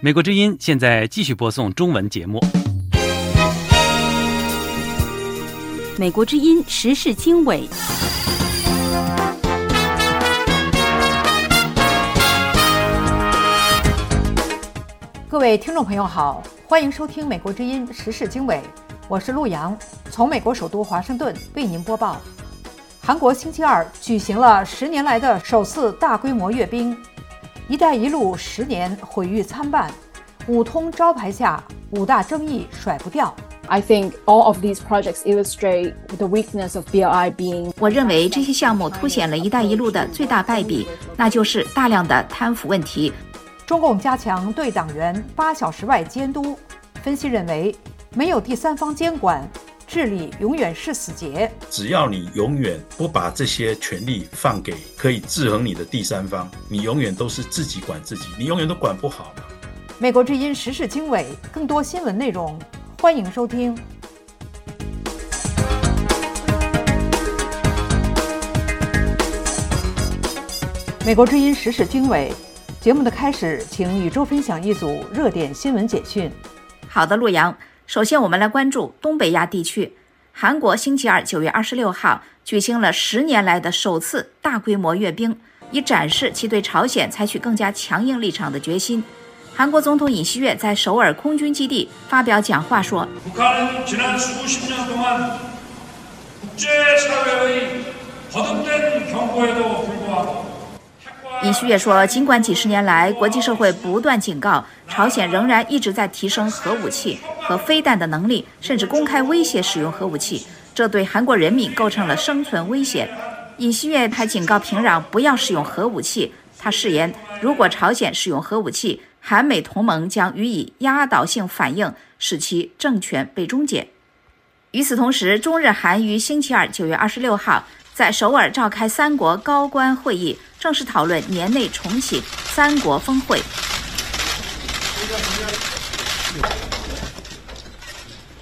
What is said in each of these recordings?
美国之音现在继续播送中文节目。美国之音时事经纬。各位听众朋友好，欢迎收听美国之音时事经纬，我是陆洋，从美国首都华盛顿为您播报。韩国星期二举行了十年来的首次大规模阅兵。“一带一路”十年毁誉参半，五通招牌下五大争议甩不掉。I think all of these projects illustrate the weakness of BRI being。我认为这些项目凸显了一带一路的最大败笔，那就是大量的贪腐问题。中共加强对党员八小时外监督。分析认为，没有第三方监管。治理永远是死结。只要你永远不把这些权利放给可以制衡你的第三方，你永远都是自己管自己，你永远都管不好嘛。美国之音时事经纬，更多新闻内容，欢迎收听。美国之音时事经纬节目的开始，请宇宙分享一组热点新闻简讯。好的，洛阳。首先，我们来关注东北亚地区。韩国星期二九月二十六号举行了十年来的首次大规模阅兵，以展示其对朝鲜采取更加强硬立场的决心。韩国总统尹锡悦在首尔空军基地发表讲话说。尹锡悦说：“尽管几十年来国际社会不断警告朝鲜，仍然一直在提升核武器和飞弹的能力，甚至公开威胁使用核武器，这对韩国人民构成了生存威胁。”尹锡悦还警告平壤不要使用核武器。他誓言，如果朝鲜使用核武器，韩美同盟将予以压倒性反应，使其政权被终结。与此同时，中日韩于星期二九月二十六号在首尔召开三国高官会议。正式讨论年内重启三国峰会。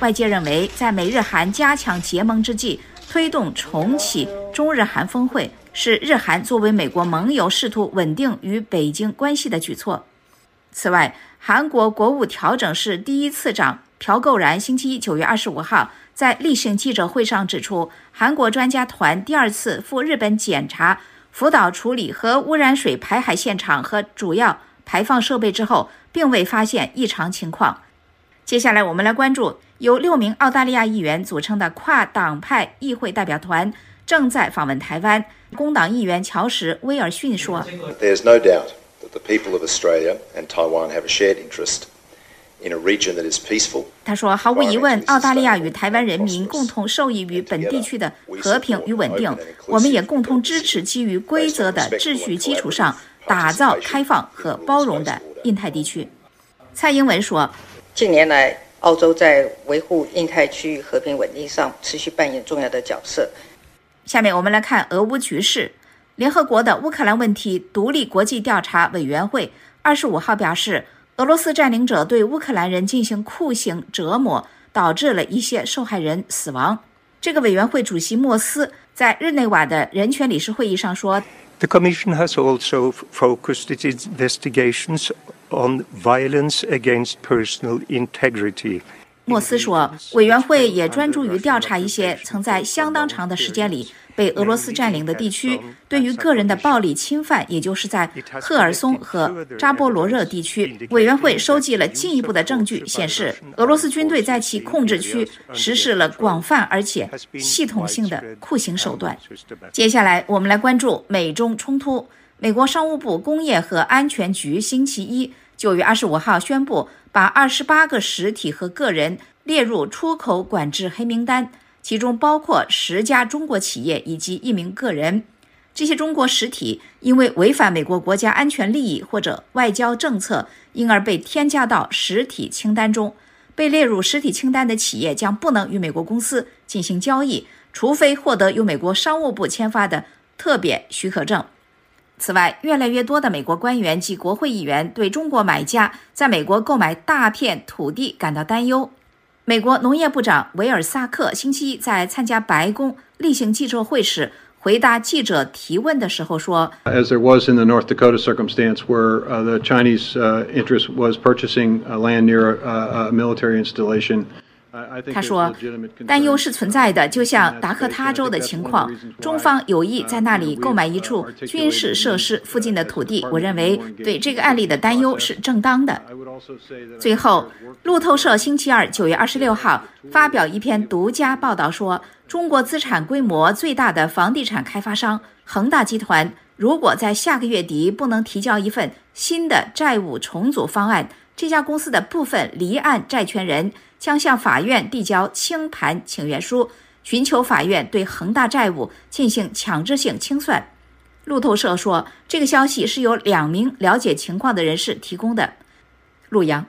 外界认为，在美日韩加强结盟之际，推动重启中日韩峰会，是日韩作为美国盟友试图稳定与北京关系的举措。此外，韩国国务调整室第一次长朴购然星期一九月二十五号在例行记者会上指出，韩国专家团第二次赴日本检查。辅导处理核污染水排海现场和主要排放设备之后并未发现异常情况。接下来我们来关注由六名澳大利亚议员组成的跨党派议会代表团正在访问台湾。工党议员乔什威尔逊说 there's no doubt that the people of australia and taiwan have a shared interest 他说：“毫无疑问，澳大利亚与台湾人民共同受益于本地区的和平与稳定。我们也共同支持基于规则的秩序基础上打造开放和包容的印太地区。”蔡英文说：“近年来，澳洲在维护印太区域和平稳定上持续扮演重要的角色。”下面我们来看俄乌局势。联合国的乌克兰问题独立国际调查委员会二十五号表示。俄罗斯占领者对乌克兰人进行酷刑折磨，导致了一些受害人死亡。这个委员会主席莫斯在日内瓦的人权理事会议上说：“The Commission has also focused its investigations on violence against personal integrity.” 莫斯说，委员会也专注于调查一些曾在相当长的时间里。被俄罗斯占领的地区对于个人的暴力侵犯，也就是在赫尔松和扎波罗热地区，委员会收集了进一步的证据，显示俄罗斯军队在其控制区实施了广泛而且系统性的酷刑手段。接下来，我们来关注美中冲突。美国商务部工业和安全局星期一九月二十五号宣布，把二十八个实体和个人列入出口管制黑名单。其中包括十家中国企业以及一名个人。这些中国实体因为违反美国国家安全利益或者外交政策，因而被添加到实体清单中。被列入实体清单的企业将不能与美国公司进行交易，除非获得由美国商务部签发的特别许可证。此外，越来越多的美国官员及国会议员对中国买家在美国购买大片土地感到担忧。美国农业部长维尔萨克星期一在参加白宫例行记者会时回答记者提问的时候说：“As there was in the North Dakota circumstance where the Chinese interest was purchasing land near a military installation。”他说：“担忧是存在的，就像达科他州的情况，中方有意在那里购买一处军事设施附近的土地。我认为对这个案例的担忧是正当的。”最后，路透社星期二九月二十六号发表一篇独家报道说，中国资产规模最大的房地产开发商恒大集团，如果在下个月底不能提交一份新的债务重组方案，这家公司的部分离岸债权人。将向法院递交清盘请愿书，寻求法院对恒大债务进行强制性清算。路透社说，这个消息是由两名了解情况的人士提供的。陆阳，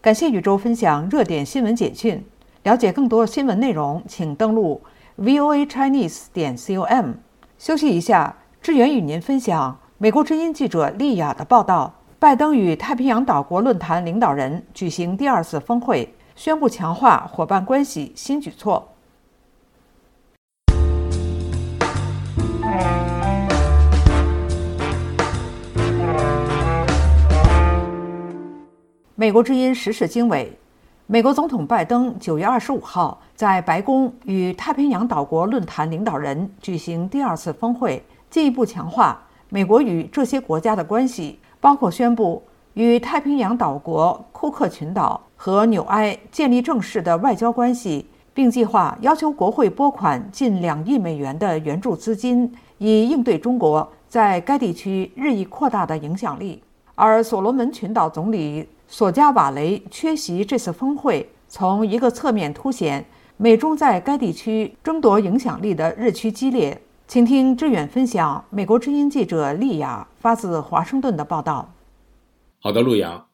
感谢宇宙分享热点新闻简讯。了解更多新闻内容，请登录 voa chinese 点 com。休息一下，志远与您分享美国之音记者丽亚的报道：拜登与太平洋岛国论坛领导人举行第二次峰会。宣布强化伙伴关系新举措。美国之音时事经纬：美国总统拜登九月二十五号在白宫与太平洋岛国论坛领导人举行第二次峰会，进一步强化美国与这些国家的关系，包括宣布与太平洋岛国库克群岛。和纽埃建立正式的外交关系，并计划要求国会拨款近两亿美元的援助资金，以应对中国在该地区日益扩大的影响力。而所罗门群岛总理索加瓦雷缺席这次峰会，从一个侧面凸显美中在该地区争夺影响力的日趋激烈。请听志远分享美国之音记者利亚发自华盛顿的报道。好的，陆阳，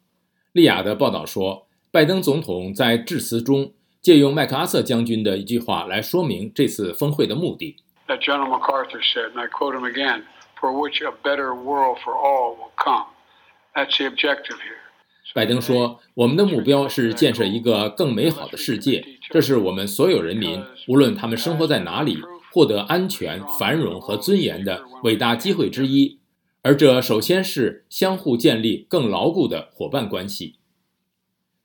利亚的报道说。拜登总统在致辞中借用麦克阿瑟将军的一句话来说明这次峰会的目的。That General MacArthur said, and I quote him again, "For which a better world for all will come." That's the objective here. 拜登说：“我们的目标是建设一个更美好的世界，这是我们所有人民，无论他们生活在哪里，获得安全、繁荣和尊严的伟大机会之一。而这首先是相互建立更牢固的伙伴关系。”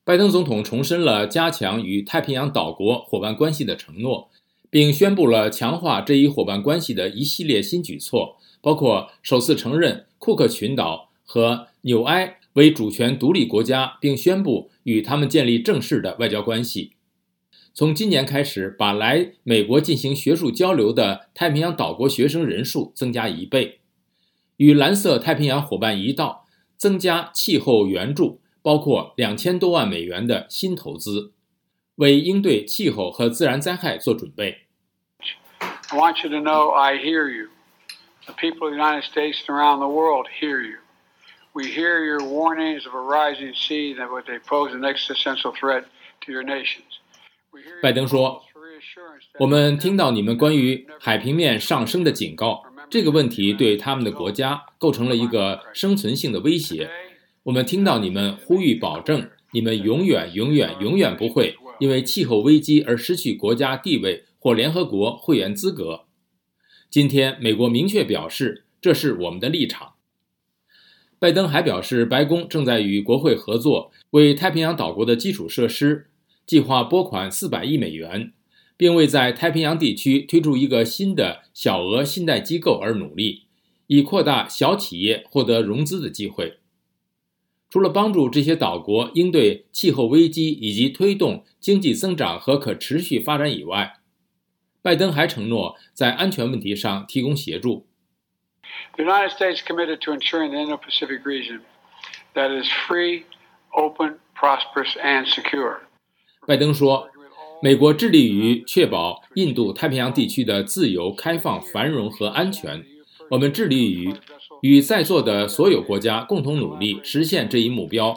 拜登总统重申了加强与太平洋岛国伙伴关系的承诺，并宣布了强化这一伙伴关系的一系列新举措，包括首次承认库克群岛和纽埃为主权独立国家，并宣布与他们建立正式的外交关系。从今年开始，把来美国进行学术交流的太平洋岛国学生人数增加一倍，与蓝色太平洋伙伴一道增加气候援助。包括两千多万美元的新投资，为应对气候和自然灾害做准备。I want you to know I hear you. The people of the United States and around the world hear you. We hear your warnings of a rising sea that would pose an existential threat to your nations. 拜登说：“我们听到你们关于海平面上升的警告，这个问题对他们的国家构成了一个生存性的威胁。”我们听到你们呼吁，保证你们永远、永远、永远不会因为气候危机而失去国家地位或联合国会员资格。今天，美国明确表示，这是我们的立场。拜登还表示，白宫正在与国会合作，为太平洋岛国的基础设施计划拨款四百亿美元，并为在太平洋地区推出一个新的小额信贷机构而努力，以扩大小企业获得融资的机会。除了帮助这些岛国应对气候危机以及推动经济增长和可持续发展以外，拜登还承诺在安全问题上提供协助。The United States committed to ensuring the Indo-Pacific region that is free, open, prosperous, and secure. 拜登说，美国致力于确保印度太平洋地区的自由、开放、繁荣和安全。我们致力于。与在座的所有国家共同努力实现这一目标。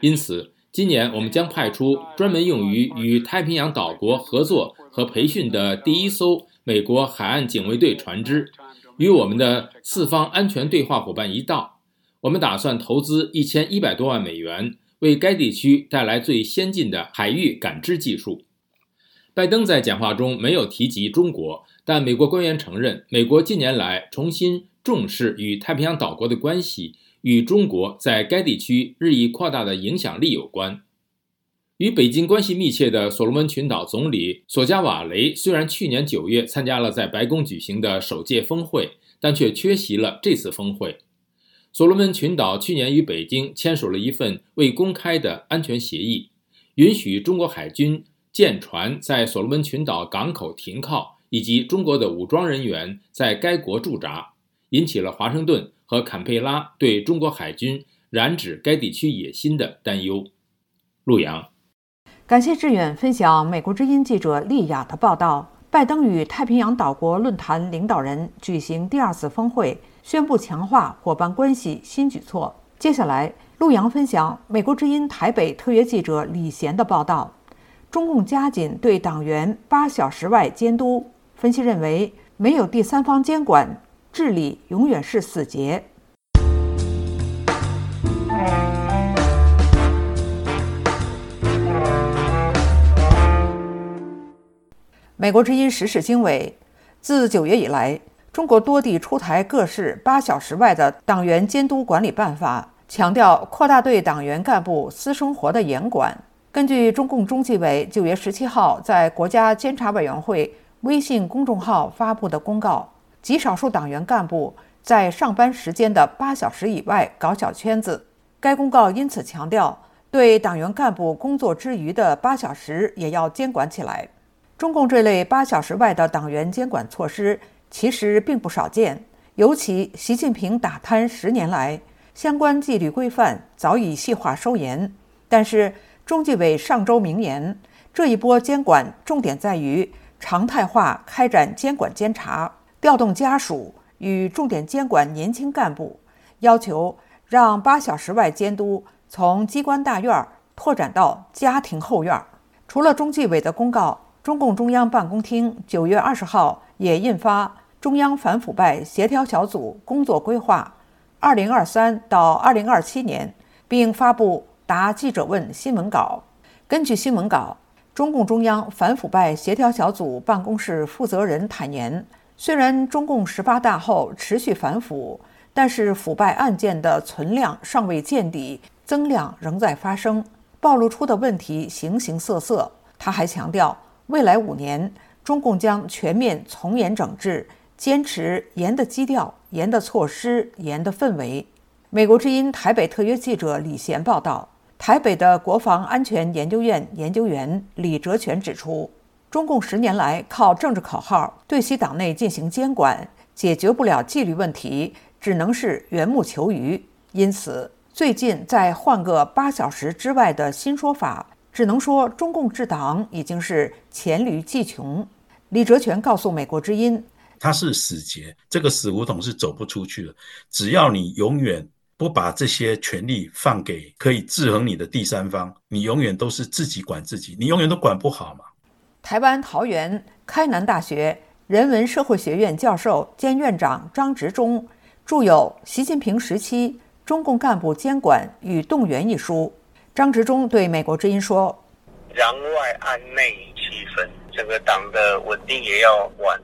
因此，今年我们将派出专门用于与太平洋岛国合作和培训的第一艘美国海岸警卫队船只，与我们的四方安全对话伙伴一道。我们打算投资一千一百多万美元，为该地区带来最先进的海域感知技术。拜登在讲话中没有提及中国，但美国官员承认，美国近年来重新重视与太平洋岛国的关系，与中国在该地区日益扩大的影响力有关。与北京关系密切的所罗门群岛总理索加瓦雷虽然去年九月参加了在白宫举行的首届峰会，但却缺席了这次峰会。所罗门群岛去年与北京签署了一份未公开的安全协议，允许中国海军舰船在所罗门群岛港口停靠，以及中国的武装人员在该国驻扎，引起了华盛顿和坎佩拉对中国海军染指该地区野心的担忧。陆阳。感谢志远分享美国之音记者丽雅的报道。拜登与太平洋岛国论坛领导人举行第二次峰会，宣布强化伙伴关系新举措。接下来，陆阳分享美国之音台北特约记者李贤的报道。中共加紧对党员八小时外监督，分析认为，没有第三方监管，治理永远是死结。美国之音时事经纬，自九月以来，中国多地出台各式八小时外的党员监督管理办法，强调扩大对党员干部私生活的严管。根据中共中纪委九月十七号在国家监察委员会微信公众号发布的公告，极少数党员干部在上班时间的八小时以外搞小圈子。该公告因此强调，对党员干部工作之余的八小时也要监管起来。中共这类八小时外的党员监管措施其实并不少见，尤其习近平打贪十年来，相关纪律规范早已细化收严。但是中纪委上周明言，这一波监管重点在于常态化开展监管监察，调动家属与重点监管年轻干部，要求让八小时外监督从机关大院拓展到家庭后院。除了中纪委的公告。中共中央办公厅九月二十号也印发《中央反腐败协调小组工作规划（二零二三到二零二七年）》，并发布答记者问新闻稿。根据新闻稿，中共中央反腐败协调小组办公室负责人坦言，虽然中共十八大后持续反腐，但是腐败案件的存量尚未见底，增量仍在发生，暴露出的问题形形色色。他还强调。未来五年，中共将全面从严整治，坚持严的基调、严的措施、严的氛围。美国之音台北特约记者李贤报道，台北的国防安全研究院研究员李哲全指出，中共十年来靠政治口号对其党内进行监管，解决不了纪律问题，只能是缘木求鱼。因此，最近再换个八小时之外的新说法。只能说，中共治党已经是黔驴技穷。李哲全告诉美国之音：“它是死结，这个死胡同是走不出去的。只要你永远不把这些权利放给可以制衡你的第三方，你永远都是自己管自己，你永远都管不好嘛。”台湾桃园开南大学人文社会学院教授兼院长张执中著有《习近平时期中共干部监管与动员》一书。张执中对美国之音说：“攘外安内气氛，整个党的稳定也要管，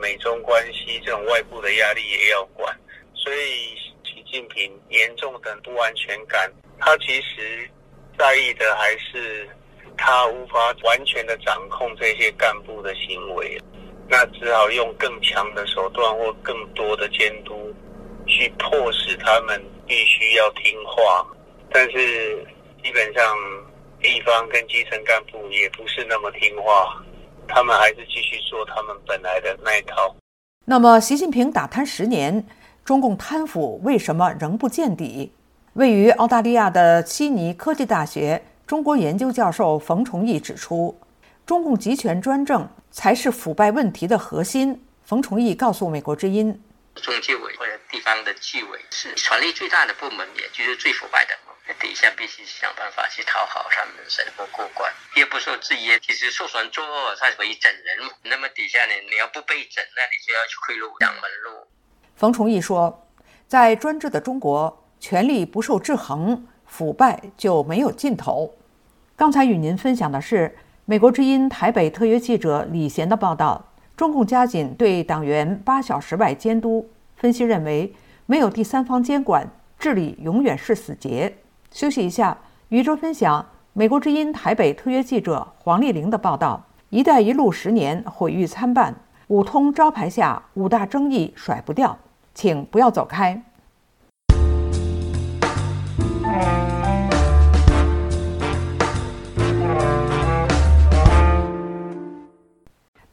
美中关系这种外部的压力也要管。所以，习近平严重的不安全感，他其实在意的还是他无法完全的掌控这些干部的行为，那只好用更强的手段或更多的监督，去迫使他们必须要听话。但是。”基本上，地方跟基层干部也不是那么听话，他们还是继续做他们本来的那一套。那么，习近平打贪十年，中共贪腐为什么仍不见底？位于澳大利亚的悉尼科技大学中国研究教授冯崇义指出，中共集权专政才是腐败问题的核心。冯崇义告诉美国之音，中纪委或者地方的纪委是权力最大的部门，也就是最腐败的。底下必须想办法去讨好他们，审核过关，也不受制约。其实受权作恶，他可以整人。那么底下呢，你要不被整，那你就要去贿赂两门路。冯崇义说，在专制的中国，权力不受制衡，腐败就没有尽头。刚才与您分享的是美国之音台北特约记者李贤的报道：中共加紧对党员八小时外监督。分析认为，没有第三方监管，治理永远是死结。休息一下，宇宙分享美国之音台北特约记者黄丽玲的报道：“一带一路十年毁誉参半，五通招牌下五大争议甩不掉，请不要走开。”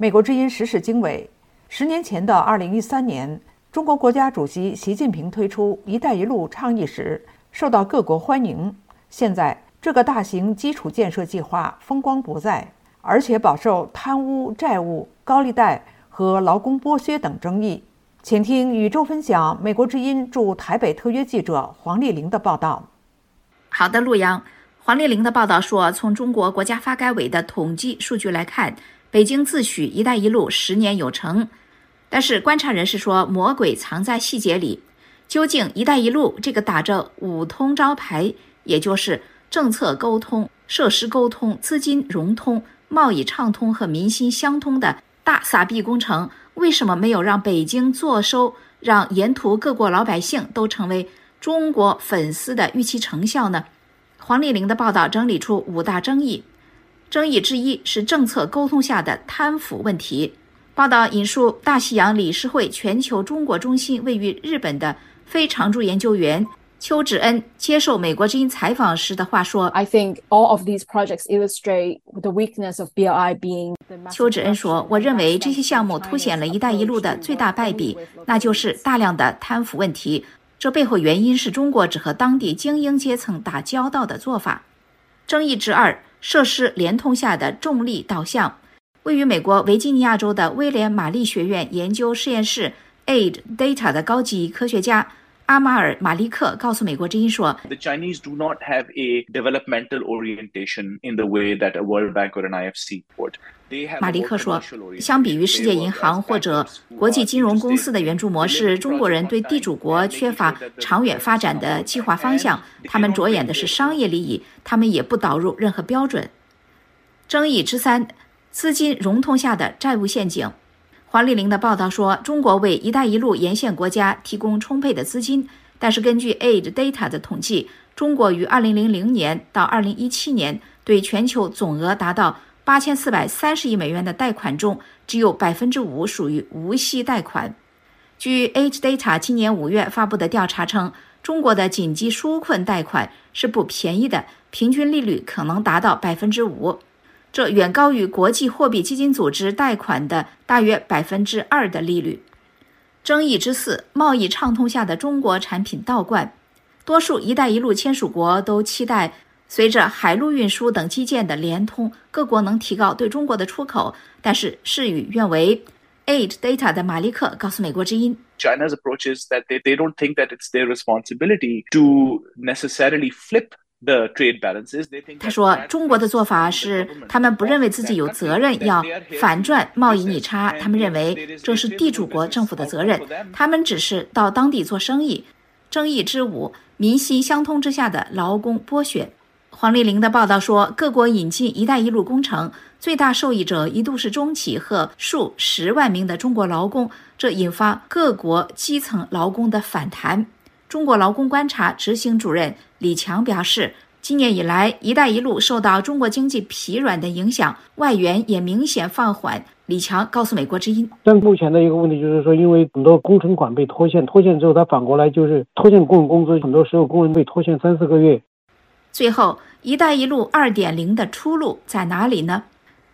美国之音时事经纬：十年前的二零一三年，中国国家主席习近平推出“一带一路”倡议时，受到各国欢迎。现在，这个大型基础建设计划风光不再，而且饱受贪污、债务、高利贷和劳工剥削等争议。请听宇宙分享美国之音驻台北特约记者黄丽玲的报道。好的，陆阳，黄丽玲的报道说，从中国国家发改委的统计数据来看。北京自诩“一带一路”十年有成，但是观察人士说，魔鬼藏在细节里。究竟“一带一路”这个打着五通招牌，也就是政策沟通、设施沟通、资金融通、贸易畅通和民心相通的大撒币工程，为什么没有让北京坐收，让沿途各国老百姓都成为中国粉丝的预期成效呢？黄丽玲的报道整理出五大争议。争议之一是政策沟通下的贪腐问题。报道引述大西洋理事会全球中国中心位于日本的非常驻研究员邱志恩接受美国之音采访时的话说：“I think all of these projects illustrate the weakness of BRI being。”邱志恩说：“我认为这些项目凸显了一带一路的最大败笔，那就是大量的贪腐问题。这背后原因是中国只和当地精英阶层打交道的做法。”争议之二。设施联通下的重力导向，位于美国维吉尼亚州的威廉玛丽学院研究实验室 Aid Data 的高级科学家阿马尔马利克告诉美国之音说：“The Chinese do not have a developmental orientation in the way that a World Bank or an IFC would.” 马利克说：“相比于世界银行或者国际金融公司的援助模式，中国人对地主国缺乏长远发展的计划方向。他们着眼的是商业利益，他们也不导入任何标准。”争议之三：资金融通下的债务陷阱。黄丽玲的报道说，中国为“一带一路”沿线国家提供充沛的资金，但是根据 Aid Data 的统计，中国于2000年到2017年对全球总额达到。八千四百三十亿美元的贷款中，只有百分之五属于无息贷款。据 H Data 今年五月发布的调查称，中国的紧急纾困贷款是不便宜的，平均利率可能达到百分之五，这远高于国际货币基金组织贷款的大约百分之二的利率。争议之四，贸易畅通下的中国产品倒灌。多数“一带一路”签署国都期待，随着海陆运输等基建的连通，各国能提高对中国的出口。但是事与愿违。Aid Data 的马利克告诉美国之音：“China's approach is that they they don't think that it's their responsibility to necessarily flip 他说：“中国的做法是，他们不认为自己有责任要反转贸易逆差，他们认为这是地主国政府的责任，他们只是到当地做生意。”争议之五：民心相通之下的劳工剥削。黄丽玲的报道说，各国引进“一带一路”工程最大受益者一度是中企和数十万名的中国劳工，这引发各国基层劳工的反弹。中国劳工观察执行主任李强表示，今年以来，“一带一路”受到中国经济疲软的影响，外援也明显放缓。李强告诉美国之音：“但目前的一个问题就是说，因为很多工程款被拖欠，拖欠之后，他反过来就是拖欠工人工资，很多时候工人被拖欠三四个月。”最后，“一带一路”二点零的出路在哪里呢？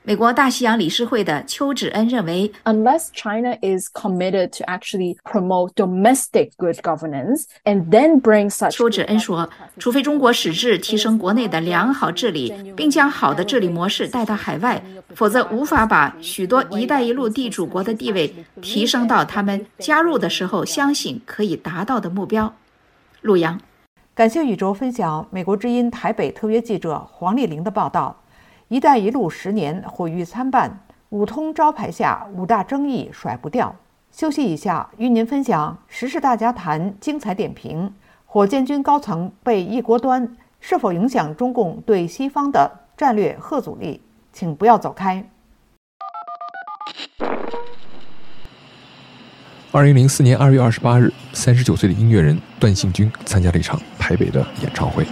美国大西洋理事会的邱志恩认为，Unless China is committed to actually promote domestic good governance and then bring such，邱志恩说，除非中国矢志提升国内的良好治理，并将好的治理模式带到海外，否则无法把许多“一带一路”地主国的地位提升到他们加入的时候相信可以达到的目标。陆阳。感谢宇宙分享美国之音台北特约记者黄丽玲的报道。“一带一路”十年毁誉参半，五通招牌下五大争议甩不掉。休息一下，与您分享时事大家谈精彩点评：火箭军高层被一锅端，是否影响中共对西方的战略核阻力？请不要走开。二零零四年二月二十八日，三十九岁的音乐人段信军参加了一场台北的演唱会。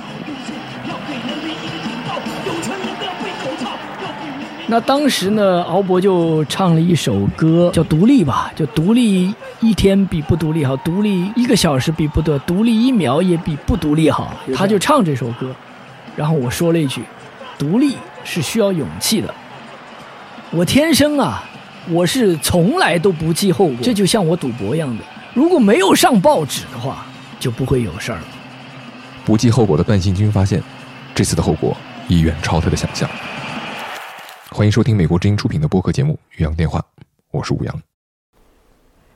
那当时呢，敖博就唱了一首歌，叫《独立》吧，就独立一天比不独立好，独立一个小时比不得，独立一秒也比不独立好。他就唱这首歌，然后我说了一句：“独立是需要勇气的。”我天生啊，我是从来都不计后果，这就像我赌博一样的，如果没有上报纸的话，就不会有事儿了。不计后果的段信军发现，这次的后果已远超他的想象。欢迎收听美国之音出品的播客节目《宇阳电话》，我是吴阳。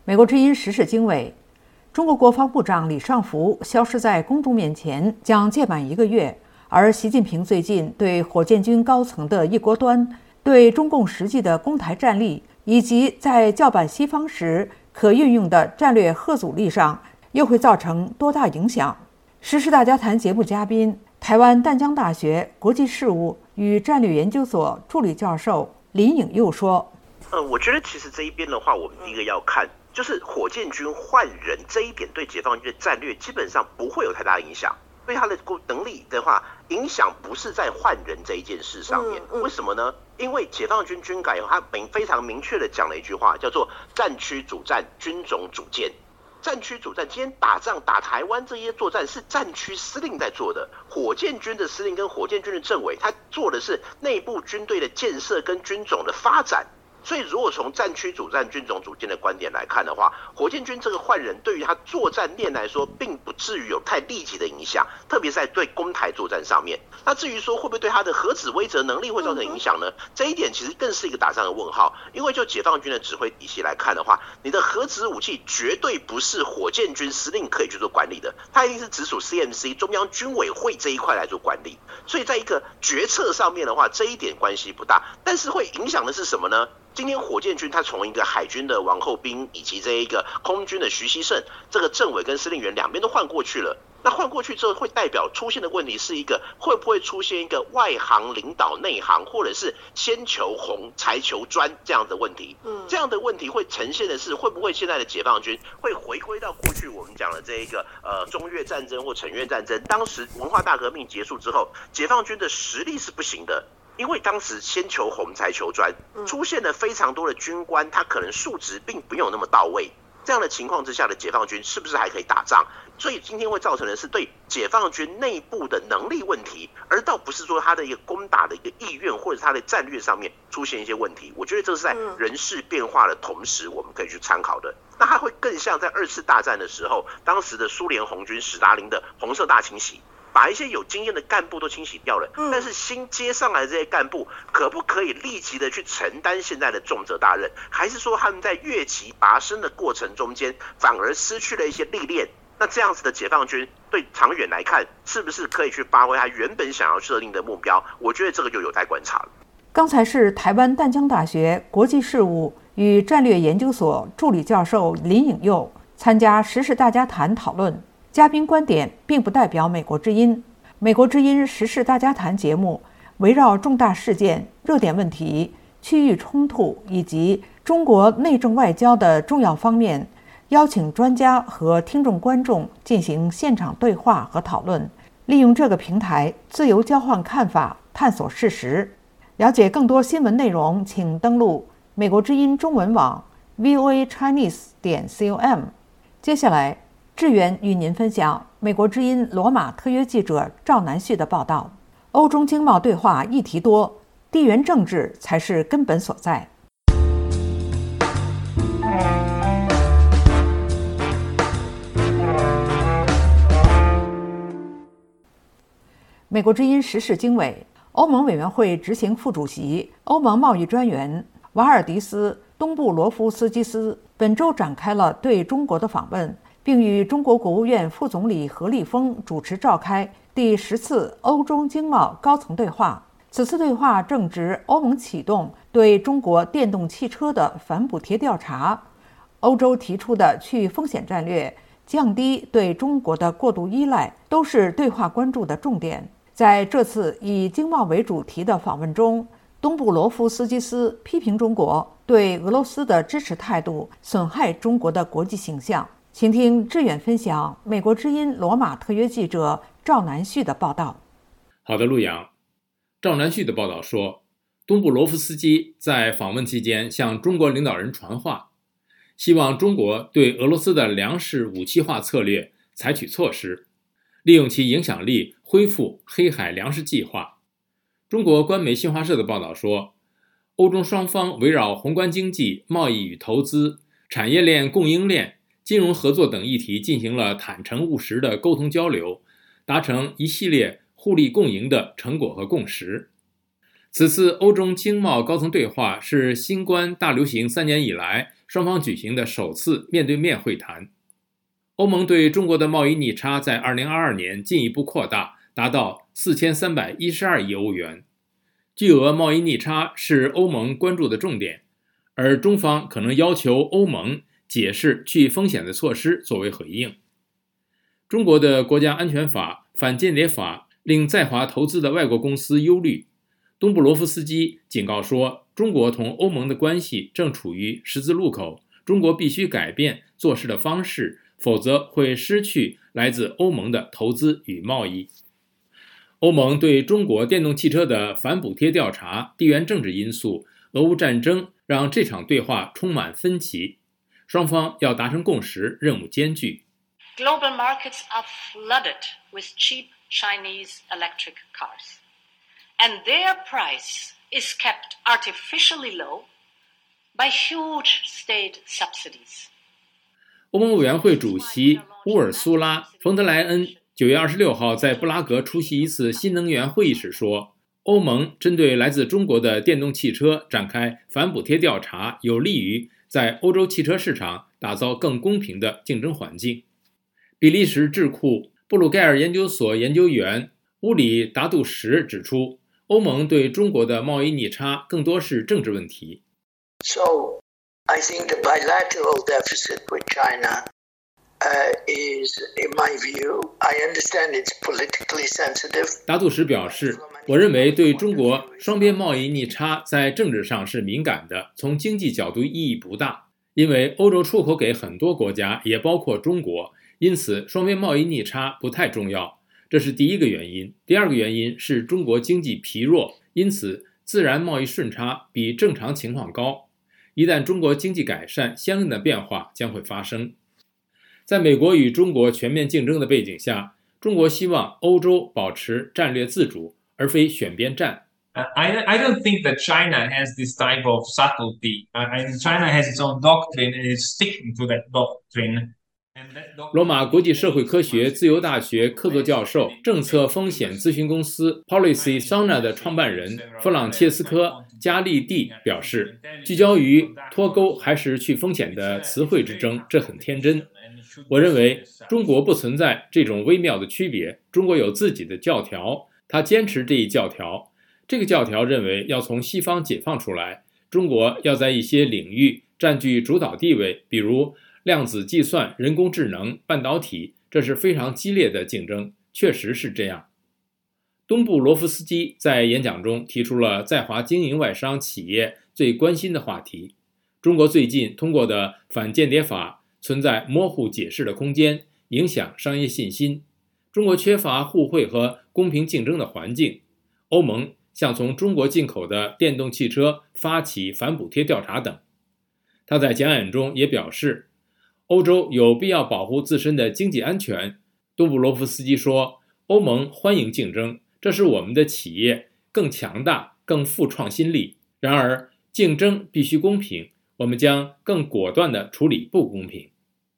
美国之音时事经纬：中国国防部长李尚福消失在公众面前将届满一个月，而习近平最近对火箭军高层的一锅端、对中共实际的攻台战力，以及在叫板西方时可运用的战略核阻力上，又会造成多大影响？时事大家谈节目嘉宾，台湾淡江大学国际事务。与战略研究所助理教授林颖佑说：“呃，我觉得其实这一边的话，我们第一个要看，就是火箭军换人这一点对解放军的战略基本上不会有太大影响。对他的能力的话，影响不是在换人这一件事上面。为什么呢？因为解放军军改以后，他明非常明确的讲了一句话，叫做‘战区主战，军种主建’。”战区主战，今天打仗打台湾这些作战是战区司令在做的，火箭军的司令跟火箭军的政委，他做的是内部军队的建设跟军种的发展。所以，如果从战区主战、军种主建的观点来看的话，火箭军这个换人对于他作战面来说，并不至于有太立即的影响，特别是在对攻台作战上面。那至于说会不会对他的核子威慑能力会造成影响呢？这一点其实更是一个打上的问号。因为就解放军的指挥体系来看的话，你的核子武器绝对不是火箭军司令可以去做管理的，它一定是直属 CMC 中央军委会这一块来做管理。所以在一个决策上面的话，这一点关系不大，但是会影响的是什么呢？今天火箭军他从一个海军的王厚斌，以及这一个空军的徐希胜，这个政委跟司令员两边都换过去了。那换过去之后，会代表出现的问题是一个会不会出现一个外行领导内行，或者是先求红才求专这样的问题？嗯，这样的问题会呈现的是会不会现在的解放军会回归到过去我们讲的这一个呃中越战争或陈越战争，当时文化大革命结束之后，解放军的实力是不行的。因为当时先求红才求专，出现了非常多的军官，他可能数值并没有那么到位。这样的情况之下的解放军是不是还可以打仗？所以今天会造成的是对解放军内部的能力问题，而倒不是说他的一个攻打的一个意愿或者他的战略上面出现一些问题。我觉得这是在人事变化的同时，我们可以去参考的。那它会更像在二次大战的时候，当时的苏联红军史达林的红色大清洗。把一些有经验的干部都清洗掉了，但是新接上来这些干部可不可以立即的去承担现在的重责大任？还是说他们在越级拔升的过程中间反而失去了一些历练？那这样子的解放军对长远来看，是不是可以去发挥他原本想要设定的目标？我觉得这个就有待观察了。刚才是台湾淡江大学国际事务与战略研究所助理教授林颖佑参加时事大家谈讨论。嘉宾观点并不代表美国之音。美国之音时事大家谈节目围绕重大事件、热点问题、区域冲突以及中国内政外交的重要方面，邀请专家和听众观众进行现场对话和讨论，利用这个平台自由交换看法、探索事实。了解更多新闻内容，请登录美国之音中文网 voa chinese 点 com。接下来。志远与您分享美国之音罗马特约记者赵南旭的报道：欧中经贸对话议题多，地缘政治才是根本所在。美国之音时事经纬，欧盟委员会执行副主席、欧盟贸易专员瓦尔迪斯·东布罗夫斯基斯本周展开了对中国的访问。并与中国国务院副总理何立峰主持召开第十次欧中经贸高层对话。此次对话正值欧盟启动对中国电动汽车的反补贴调查，欧洲提出的去风险战略、降低对中国的过度依赖，都是对话关注的重点。在这次以经贸为主题的访问中，东布罗夫斯基斯批评中国对俄罗斯的支持态度损害中国的国际形象。请听志远分享美国之音罗马特约记者赵南旭的报道。好的，陆阳，赵南旭的报道说，东布罗夫斯基在访问期间向中国领导人传话，希望中国对俄罗斯的粮食武器化策略采取措施。利用其影响力恢复黑海粮食计划。中国官媒新华社的报道说，欧中双方围绕宏观经济、贸易与投资、产业链、供应链、金融合作等议题进行了坦诚务实的沟通交流，达成一系列互利共赢的成果和共识。此次欧中经贸高层对话是新冠大流行三年以来双方举行的首次面对面会谈。欧盟对中国的贸易逆差在2022年进一步扩大，达到4312亿欧元。巨额贸易逆差是欧盟关注的重点，而中方可能要求欧盟解释去风险的措施作为回应。中国的国家安全法、反间谍法令在华投资的外国公司忧虑。东布罗夫斯基警告说，中国同欧盟的关系正处于十字路口，中国必须改变做事的方式。否则会失去来自欧盟的投资与贸易。欧盟对中国电动汽车的反补贴调查、地缘政治因素、俄乌战争让这场对话充满分歧，双方要达成共识任务艰巨。Global markets are flooded with cheap Chinese electric cars, and their price is kept artificially low by huge state subsidies. 欧盟委员会主席乌尔苏拉·冯德莱恩九月二十六号在布拉格出席一次新能源会议时说：“欧盟针对来自中国的电动汽车展开反补贴调查，有利于在欧洲汽车市场打造更公平的竞争环境。”比利时智库布鲁盖尔研究所研究员乌里达杜什指出，欧盟对中国的贸易逆差更多是政治问题。So. I think the bilateral deficit with China uh, is, in my view, I understand it's politically sensitive. 达杜什表示：“我认为对中国双边贸易逆差在政治上是敏感的，从经济角度意义不大，因为欧洲出口给很多国家，也包括中国，因此双边贸易逆差不太重要。这是第一个原因。第二个原因是中国经济疲弱，因此自然贸易顺差比正常情况高。”一旦中国经济改善，相应的变化将会发生。在美国与中国全面竞争的背景下，中国希望欧洲保持战略自主，而非选边站。I I don't think that China has this type of subtlety. And China has its own doctrine and is sticking to that doctrine. 罗马国际社会科学自由大学客座教授、政策风险咨询公司 Policy Sona 的创办人弗朗切斯科·加利蒂表示：“聚焦于脱钩还是去风险的词汇之争，这很天真。我认为中国不存在这种微妙的区别。中国有自己的教条，他坚持这一教条。这个教条认为要从西方解放出来，中国要在一些领域占据主导地位，比如。”量子计算、人工智能、半导体，这是非常激烈的竞争，确实是这样。东部罗夫斯基在演讲中提出了在华经营外商企业最关心的话题：中国最近通过的反间谍法存在模糊解释的空间，影响商业信心；中国缺乏互惠和公平竞争的环境；欧盟向从中国进口的电动汽车发起反补贴调查等。他在讲演中也表示。欧洲有必要保护自身的经济安全，杜布罗夫斯基说：“欧盟欢迎竞争，这使我们的企业更强大、更富创新力。然而，竞争必须公平，我们将更果断地处理不公平。”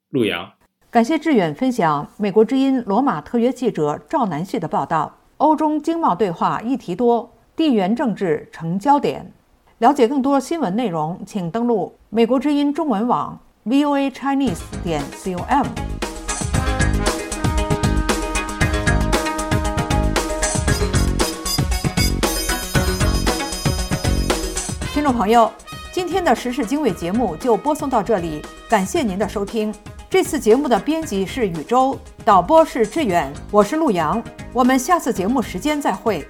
陆阳，感谢志远分享美国之音罗马特约记者赵南旭的报道。欧中经贸对话议题多，地缘政治成焦点。了解更多新闻内容，请登录美国之音中文网。voa chinese 点 com。听众朋友，今天的时事经纬节目就播送到这里，感谢您的收听。这次节目的编辑是宇宙，导播是志远，我是陆阳。我们下次节目时间再会。